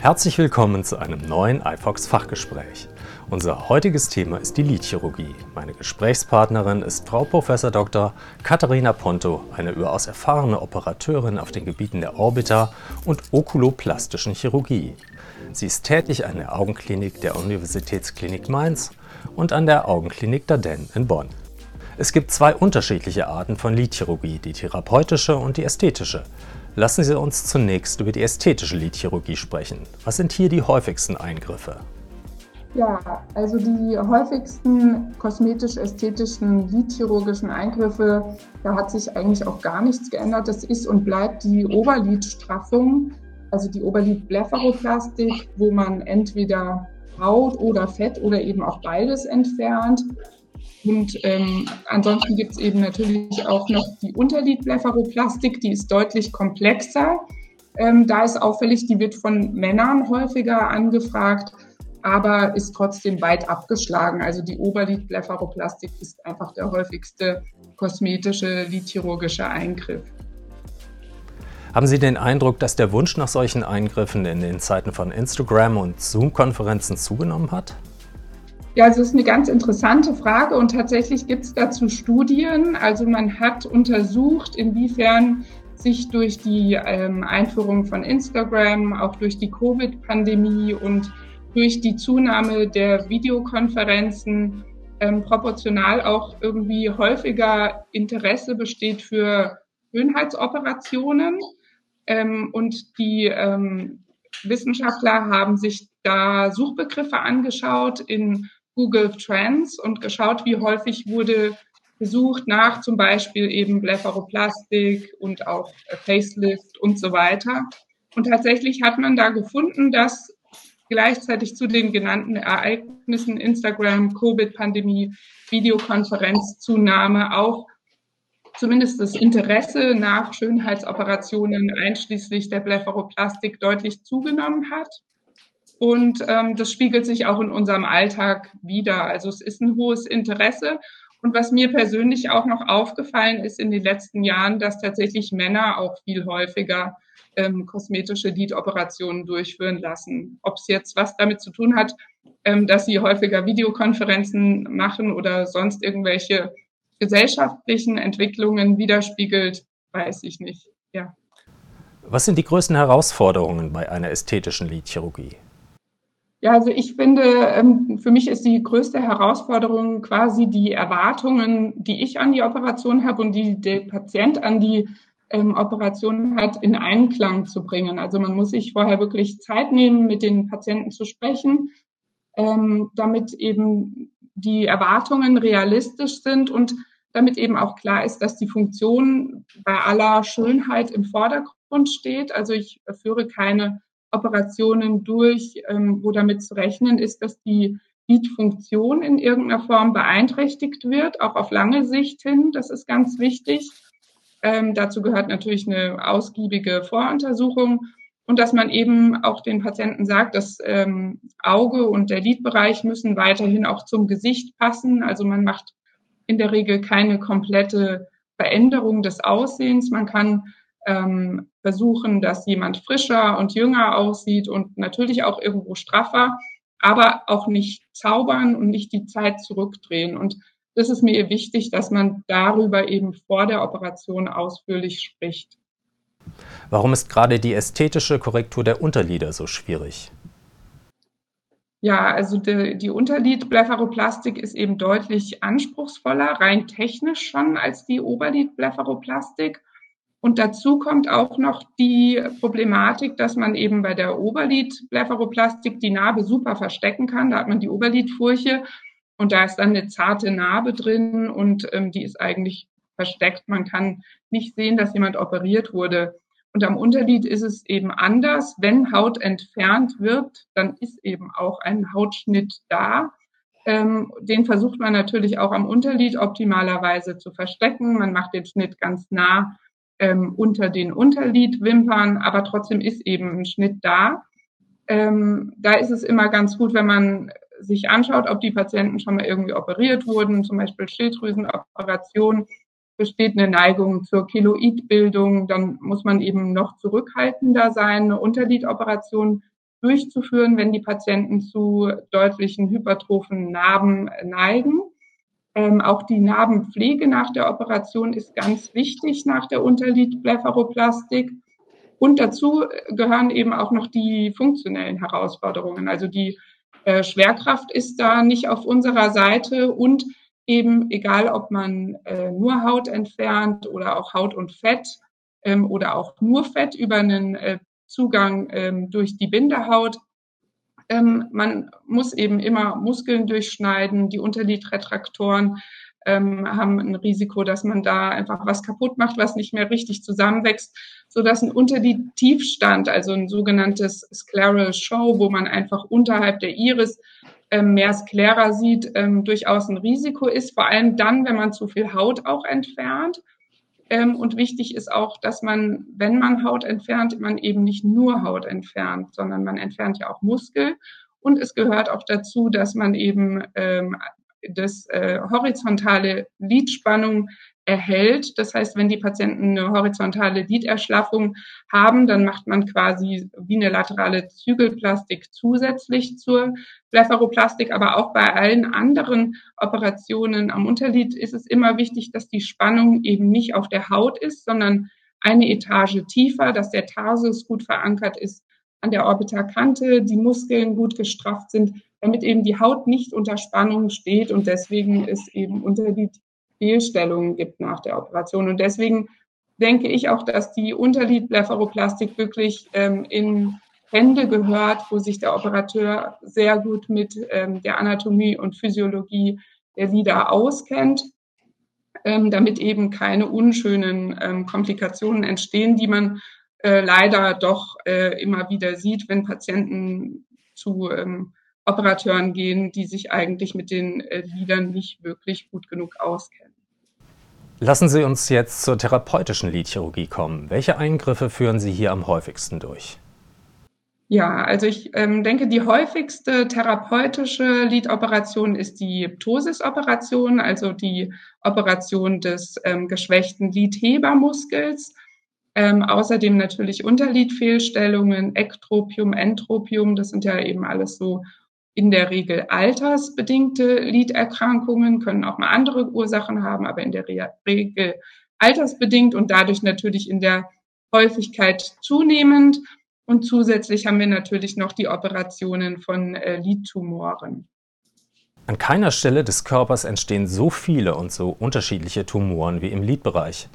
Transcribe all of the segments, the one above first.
Herzlich willkommen zu einem neuen iFox Fachgespräch. Unser heutiges Thema ist die Lidchirurgie. Meine Gesprächspartnerin ist Frau Prof. Dr. Katharina Ponto, eine überaus erfahrene Operateurin auf den Gebieten der Orbita und okuloplastischen Chirurgie. Sie ist tätig an der Augenklinik der Universitätsklinik Mainz und an der Augenklinik Daden in Bonn. Es gibt zwei unterschiedliche Arten von Lidchirurgie, die therapeutische und die ästhetische. Lassen Sie uns zunächst über die ästhetische Lidchirurgie sprechen. Was sind hier die häufigsten Eingriffe? Ja, also die häufigsten kosmetisch-ästhetischen lidchirurgischen Eingriffe, da hat sich eigentlich auch gar nichts geändert. Das ist und bleibt die Oberlidstraffung, also die Oberlidblepharoplastik, wo man entweder Haut oder Fett oder eben auch beides entfernt. Und ähm, ansonsten gibt es eben natürlich auch noch die Unterlidblepharoplastik, die ist deutlich komplexer. Ähm, da ist auffällig, die wird von Männern häufiger angefragt, aber ist trotzdem weit abgeschlagen. Also die Oberlidblepharoplastik ist einfach der häufigste kosmetische lidchirurgische Eingriff. Haben Sie den Eindruck, dass der Wunsch nach solchen Eingriffen in den Zeiten von Instagram und Zoom-Konferenzen zugenommen hat? Ja, es ist eine ganz interessante Frage und tatsächlich gibt es dazu Studien. Also man hat untersucht, inwiefern sich durch die ähm, Einführung von Instagram, auch durch die Covid-Pandemie und durch die Zunahme der Videokonferenzen ähm, proportional auch irgendwie häufiger Interesse besteht für Schönheitsoperationen. Ähm, und die ähm, Wissenschaftler haben sich da Suchbegriffe angeschaut in Google Trends und geschaut, wie häufig wurde gesucht nach zum Beispiel eben Blepharoplastik und auch Facelift und so weiter. Und tatsächlich hat man da gefunden, dass gleichzeitig zu den genannten Ereignissen Instagram, Covid-Pandemie, Videokonferenzzunahme auch zumindest das Interesse nach Schönheitsoperationen einschließlich der Blepharoplastik deutlich zugenommen hat. Und ähm, das spiegelt sich auch in unserem Alltag wieder. Also es ist ein hohes Interesse. Und was mir persönlich auch noch aufgefallen ist in den letzten Jahren, dass tatsächlich Männer auch viel häufiger ähm, kosmetische Lidoperationen durchführen lassen. Ob es jetzt was damit zu tun hat, ähm, dass sie häufiger Videokonferenzen machen oder sonst irgendwelche gesellschaftlichen Entwicklungen widerspiegelt, weiß ich nicht. Ja. Was sind die größten Herausforderungen bei einer ästhetischen Lidchirurgie? Ja, also ich finde, ähm, für mich ist die größte Herausforderung quasi die Erwartungen, die ich an die Operation habe und die der Patient an die ähm, Operation hat, in Einklang zu bringen. Also man muss sich vorher wirklich Zeit nehmen, mit den Patienten zu sprechen, ähm, damit eben die Erwartungen realistisch sind und damit eben auch klar ist, dass die Funktion bei aller Schönheit im Vordergrund steht. Also ich führe keine Operationen durch, ähm, wo damit zu rechnen ist, dass die Lidfunktion in irgendeiner Form beeinträchtigt wird, auch auf lange Sicht hin. Das ist ganz wichtig. Ähm, dazu gehört natürlich eine ausgiebige Voruntersuchung und dass man eben auch den Patienten sagt, das ähm, Auge und der Lidbereich müssen weiterhin auch zum Gesicht passen. Also man macht in der Regel keine komplette Veränderung des Aussehens. Man kann ähm, versuchen, dass jemand frischer und jünger aussieht und natürlich auch irgendwo straffer, aber auch nicht zaubern und nicht die Zeit zurückdrehen. Und das ist mir wichtig, dass man darüber eben vor der Operation ausführlich spricht. Warum ist gerade die ästhetische Korrektur der Unterlider so schwierig? Ja, also die, die Unterlidblepharoplastik ist eben deutlich anspruchsvoller, rein technisch schon, als die Oberlidblepharoplastik. Und dazu kommt auch noch die Problematik, dass man eben bei der Oberlidblepharoplastik die Narbe super verstecken kann. Da hat man die Oberlidfurche und da ist dann eine zarte Narbe drin und ähm, die ist eigentlich versteckt. Man kann nicht sehen, dass jemand operiert wurde. Und am Unterlid ist es eben anders. Wenn Haut entfernt wird, dann ist eben auch ein Hautschnitt da. Ähm, den versucht man natürlich auch am Unterlid optimalerweise zu verstecken. Man macht den Schnitt ganz nah ähm, unter den Unterlidwimpern, aber trotzdem ist eben ein Schnitt da. Ähm, da ist es immer ganz gut, wenn man sich anschaut, ob die Patienten schon mal irgendwie operiert wurden, zum Beispiel Schilddrüsenoperation, besteht eine Neigung zur Keloidbildung, dann muss man eben noch zurückhaltender sein. Eine Unterlidoperation durchzuführen, wenn die Patienten zu deutlichen hypertrophen Narben neigen. Ähm, auch die Narbenpflege nach der Operation ist ganz wichtig nach der Unterlidblepharoplastik. Und dazu gehören eben auch noch die funktionellen Herausforderungen. Also die äh, Schwerkraft ist da nicht auf unserer Seite und eben egal, ob man äh, nur Haut entfernt oder auch Haut und Fett ähm, oder auch nur Fett über einen äh, Zugang ähm, durch die Bindehaut. Ähm, man muss eben immer Muskeln durchschneiden. Die Unterlidretraktoren ähm, haben ein Risiko, dass man da einfach was kaputt macht, was nicht mehr richtig zusammenwächst, so dass ein Unterlidtiefstand, also ein sogenanntes Scleral Show, wo man einfach unterhalb der Iris ähm, mehr Sklera sieht, ähm, durchaus ein Risiko ist, vor allem dann, wenn man zu viel Haut auch entfernt. Ähm, und wichtig ist auch, dass man, wenn man Haut entfernt, man eben nicht nur Haut entfernt, sondern man entfernt ja auch Muskel. Und es gehört auch dazu, dass man eben ähm, das äh, horizontale Lidspannung erhält. Das heißt, wenn die Patienten eine horizontale Liderschlaffung haben, dann macht man quasi wie eine laterale Zügelplastik zusätzlich zur Blepharoplastik. Aber auch bei allen anderen Operationen am Unterlid ist es immer wichtig, dass die Spannung eben nicht auf der Haut ist, sondern eine Etage tiefer, dass der Tarsus gut verankert ist an der Orbitakante, die Muskeln gut gestrafft sind, damit eben die Haut nicht unter Spannung steht und deswegen es eben Unterlid Fehlstellungen gibt nach der Operation. Und deswegen denke ich auch, dass die Unterlidblepharoplastik wirklich ähm, in Hände gehört, wo sich der Operateur sehr gut mit ähm, der Anatomie und Physiologie der Lider auskennt, ähm, damit eben keine unschönen ähm, Komplikationen entstehen, die man äh, leider doch äh, immer wieder sieht, wenn Patienten zu ähm, Operateuren gehen, die sich eigentlich mit den äh, Lidern nicht wirklich gut genug auskennen. Lassen Sie uns jetzt zur therapeutischen Lidchirurgie kommen. Welche Eingriffe führen Sie hier am häufigsten durch? Ja, also ich ähm, denke, die häufigste therapeutische Lidoperation ist die Ptosis-Operation, also die Operation des ähm, geschwächten Lidhebermuskels. Ähm, außerdem natürlich Unterlidfehlstellungen, Ektropium, Entropium, das sind ja eben alles so in der Regel altersbedingte Liderkrankungen, können auch mal andere Ursachen haben, aber in der Regel altersbedingt und dadurch natürlich in der Häufigkeit zunehmend. Und zusätzlich haben wir natürlich noch die Operationen von äh, Lidtumoren. An keiner Stelle des Körpers entstehen so viele und so unterschiedliche Tumoren wie im Lidbereich.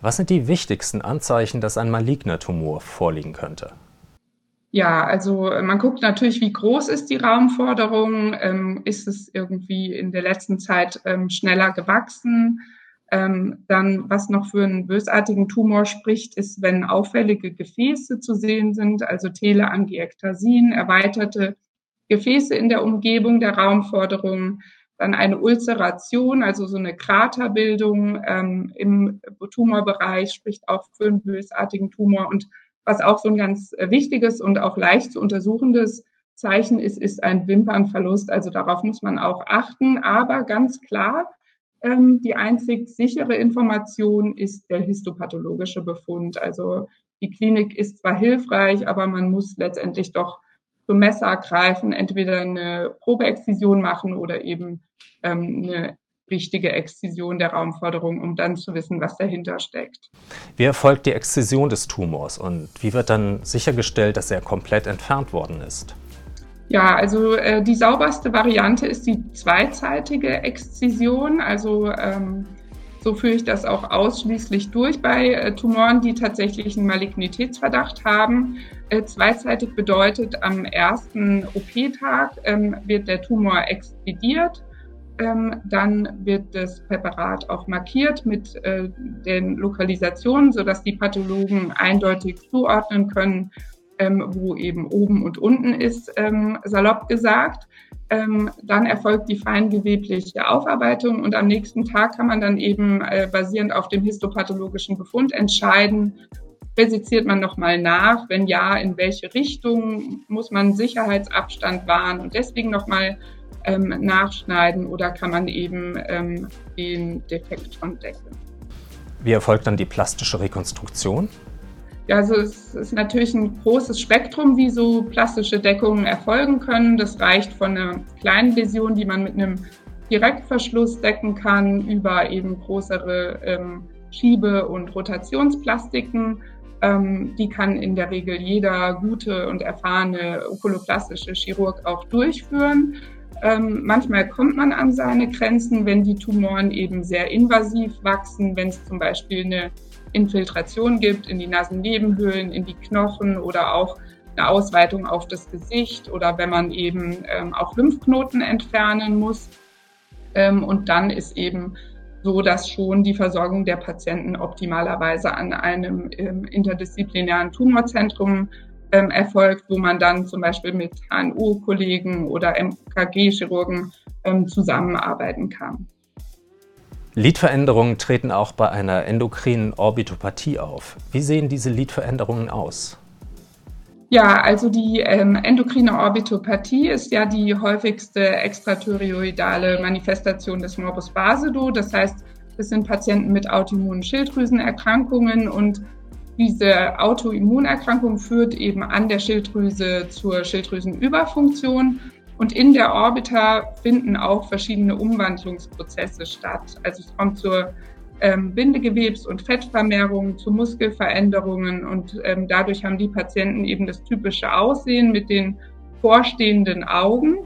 Was sind die wichtigsten Anzeichen, dass ein maligner Tumor vorliegen könnte? Ja, also äh, man guckt natürlich, wie groß ist die Raumforderung, ähm, ist es irgendwie in der letzten Zeit ähm, schneller gewachsen. Ähm, dann, was noch für einen bösartigen Tumor spricht, ist, wenn auffällige Gefäße zu sehen sind, also Teleangiektasien, erweiterte Gefäße in der Umgebung der Raumforderung, dann eine Ulceration, also so eine Kraterbildung ähm, im Tumorbereich, spricht auch für einen bösartigen Tumor und was auch so ein ganz äh, wichtiges und auch leicht zu untersuchendes Zeichen ist, ist ein Wimpernverlust. Also darauf muss man auch achten. Aber ganz klar, ähm, die einzig sichere Information ist der histopathologische Befund. Also die Klinik ist zwar hilfreich, aber man muss letztendlich doch zum Messer greifen, entweder eine Probeexzision machen oder eben ähm, eine richtige Exzision der Raumforderung, um dann zu wissen, was dahinter steckt. Wie erfolgt die Exzision des Tumors und wie wird dann sichergestellt, dass er komplett entfernt worden ist? Ja, also äh, die sauberste Variante ist die zweizeitige Exzision. Also ähm, so führe ich das auch ausschließlich durch bei äh, Tumoren, die tatsächlich einen Malignitätsverdacht haben. Äh, zweizeitig bedeutet, am ersten OP-Tag ähm, wird der Tumor exzidiert ähm, dann wird das Präparat auch markiert mit äh, den Lokalisationen, sodass die Pathologen eindeutig zuordnen können, ähm, wo eben oben und unten ist, ähm, salopp gesagt. Ähm, dann erfolgt die feingewebliche Aufarbeitung und am nächsten Tag kann man dann eben äh, basierend auf dem histopathologischen Befund entscheiden, resiziert man nochmal nach, wenn ja, in welche Richtung muss man Sicherheitsabstand wahren und deswegen nochmal ähm, nachschneiden oder kann man eben ähm, den Defekt schon decken. Wie erfolgt dann die plastische Rekonstruktion? Ja, also es ist natürlich ein großes Spektrum, wie so plastische Deckungen erfolgen können. Das reicht von einer kleinen Läsion, die man mit einem Direktverschluss decken kann, über eben größere ähm, Schiebe- und Rotationsplastiken. Ähm, die kann in der Regel jeder gute und erfahrene okuloplastische Chirurg auch durchführen. Ähm, manchmal kommt man an seine Grenzen, wenn die Tumoren eben sehr invasiv wachsen, wenn es zum Beispiel eine Infiltration gibt in die Nasennebenhöhlen, in die Knochen oder auch eine Ausweitung auf das Gesicht oder wenn man eben ähm, auch Lymphknoten entfernen muss. Ähm, und dann ist eben so, dass schon die Versorgung der Patienten optimalerweise an einem ähm, interdisziplinären Tumorzentrum ähm, erfolgt, wo man dann zum Beispiel mit HNO-Kollegen oder MKG-Chirurgen ähm, zusammenarbeiten kann. Lidveränderungen treten auch bei einer endokrinen Orbitopathie auf. Wie sehen diese Lidveränderungen aus? Ja, also die ähm, endokrine Orbitopathie ist ja die häufigste extrathyroidale Manifestation des Morbus Basedow. Das heißt, es sind Patienten mit autoimmunen Schilddrüsenerkrankungen und diese Autoimmunerkrankung führt eben an der Schilddrüse zur Schilddrüsenüberfunktion. Und in der Orbita finden auch verschiedene Umwandlungsprozesse statt. Also es kommt zur ähm, Bindegewebs- und Fettvermehrung, zu Muskelveränderungen und ähm, dadurch haben die Patienten eben das typische Aussehen mit den vorstehenden Augen.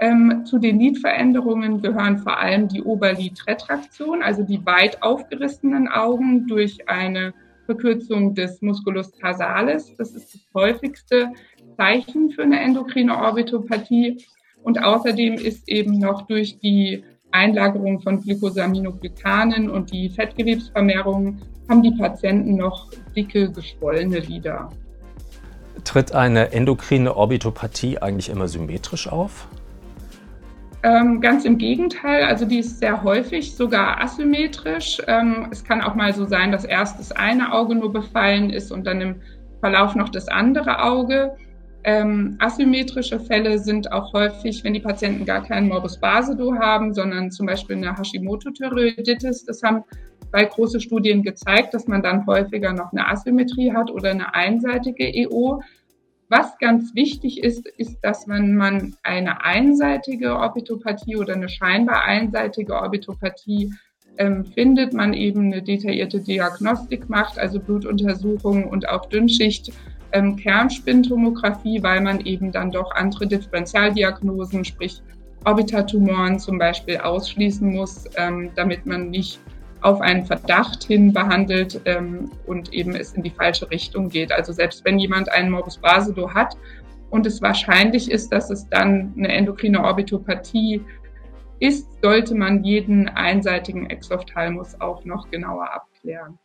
Ähm, zu den Lidveränderungen gehören vor allem die Oberlidretraktion, also die weit aufgerissenen Augen durch eine Verkürzung des Musculus tarsalis. Das ist das häufigste Zeichen für eine endokrine Orbitopathie. Und außerdem ist eben noch durch die Einlagerung von Glycosaminoglykanen und die Fettgewebsvermehrung haben die Patienten noch dicke, geschwollene Lider. Tritt eine endokrine Orbitopathie eigentlich immer symmetrisch auf? Ähm, ganz im Gegenteil, also die ist sehr häufig sogar asymmetrisch. Ähm, es kann auch mal so sein, dass erst das eine Auge nur befallen ist und dann im Verlauf noch das andere Auge. Ähm, asymmetrische Fälle sind auch häufig, wenn die Patienten gar keinen Morbus Basedow haben, sondern zum Beispiel eine Hashimoto-Thyreoiditis. Das haben zwei große Studien gezeigt, dass man dann häufiger noch eine Asymmetrie hat oder eine einseitige EO. Was ganz wichtig ist, ist, dass wenn man eine einseitige Orbitopathie oder eine scheinbar einseitige Orbitopathie ähm, findet, man eben eine detaillierte Diagnostik macht, also Blutuntersuchungen und auch Dünnschicht ähm, Kernspintomographie, weil man eben dann doch andere Differentialdiagnosen, sprich Orbitatumoren zum Beispiel ausschließen muss, ähm, damit man nicht auf einen Verdacht hin behandelt ähm, und eben es in die falsche Richtung geht. Also selbst wenn jemand einen Morbus Basedow hat und es wahrscheinlich ist, dass es dann eine endokrine Orbitopathie ist, sollte man jeden einseitigen Exophthalmus auch noch genauer abklären.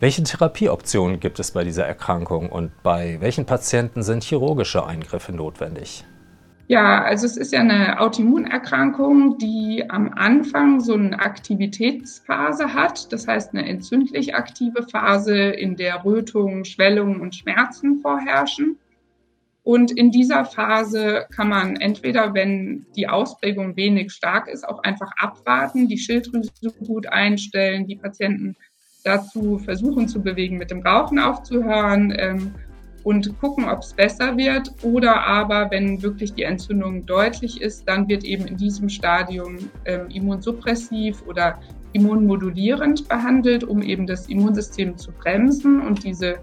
Welche Therapieoptionen gibt es bei dieser Erkrankung und bei welchen Patienten sind chirurgische Eingriffe notwendig? Ja, also es ist ja eine Autoimmunerkrankung, die am Anfang so eine Aktivitätsphase hat, das heißt eine entzündlich aktive Phase, in der Rötung, Schwellungen und Schmerzen vorherrschen. Und in dieser Phase kann man entweder, wenn die Ausprägung wenig stark ist, auch einfach abwarten, die Schilddrüse gut einstellen, die Patienten dazu versuchen zu bewegen, mit dem Rauchen aufzuhören ähm, und gucken, ob es besser wird. Oder aber, wenn wirklich die Entzündung deutlich ist, dann wird eben in diesem Stadium ähm, immunsuppressiv oder immunmodulierend behandelt, um eben das Immunsystem zu bremsen und diese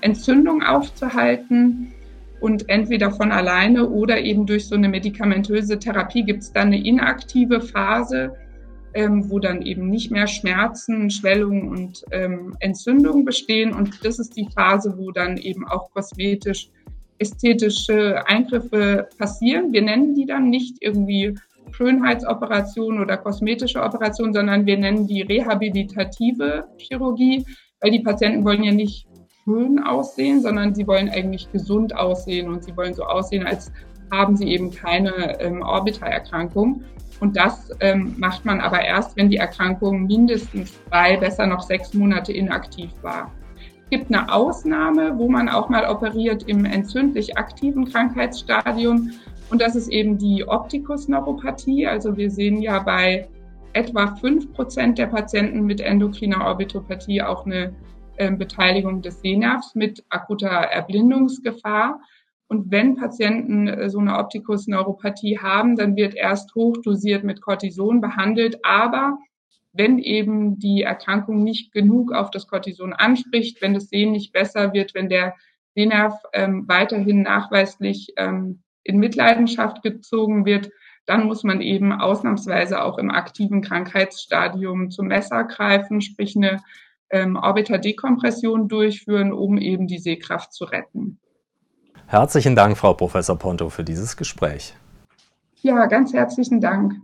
Entzündung aufzuhalten. Und entweder von alleine oder eben durch so eine medikamentöse Therapie gibt es dann eine inaktive Phase, ähm, wo dann eben nicht mehr Schmerzen, Schwellungen und ähm, Entzündungen bestehen. Und das ist die Phase, wo dann eben auch kosmetisch ästhetische Eingriffe passieren. Wir nennen die dann nicht irgendwie Schönheitsoperation oder kosmetische Operation, sondern wir nennen die rehabilitative Chirurgie, weil die Patienten wollen ja nicht schön aussehen, sondern sie wollen eigentlich gesund aussehen und sie wollen so aussehen, als haben sie eben keine ähm, Orbitalerkrankung. Und das ähm, macht man aber erst, wenn die Erkrankung mindestens drei, besser noch sechs Monate inaktiv war. Es gibt eine Ausnahme, wo man auch mal operiert im entzündlich aktiven Krankheitsstadium. Und das ist eben die Optikusneuropathie. Also wir sehen ja bei etwa fünf Prozent der Patienten mit endokriner Orbitopathie auch eine ähm, Beteiligung des Sehnervs mit akuter Erblindungsgefahr. Und wenn Patienten äh, so eine Optikusneuropathie haben, dann wird erst hochdosiert mit Cortison behandelt. Aber wenn eben die Erkrankung nicht genug auf das Cortison anspricht, wenn das Sehen nicht besser wird, wenn der Sehnerv ähm, weiterhin nachweislich ähm, in Mitleidenschaft gezogen wird, dann muss man eben ausnahmsweise auch im aktiven Krankheitsstadium zum Messer greifen, sprich eine ähm, Orbiterdekompression durchführen, um eben die Sehkraft zu retten. Herzlichen Dank, Frau Professor Ponto, für dieses Gespräch. Ja, ganz herzlichen Dank.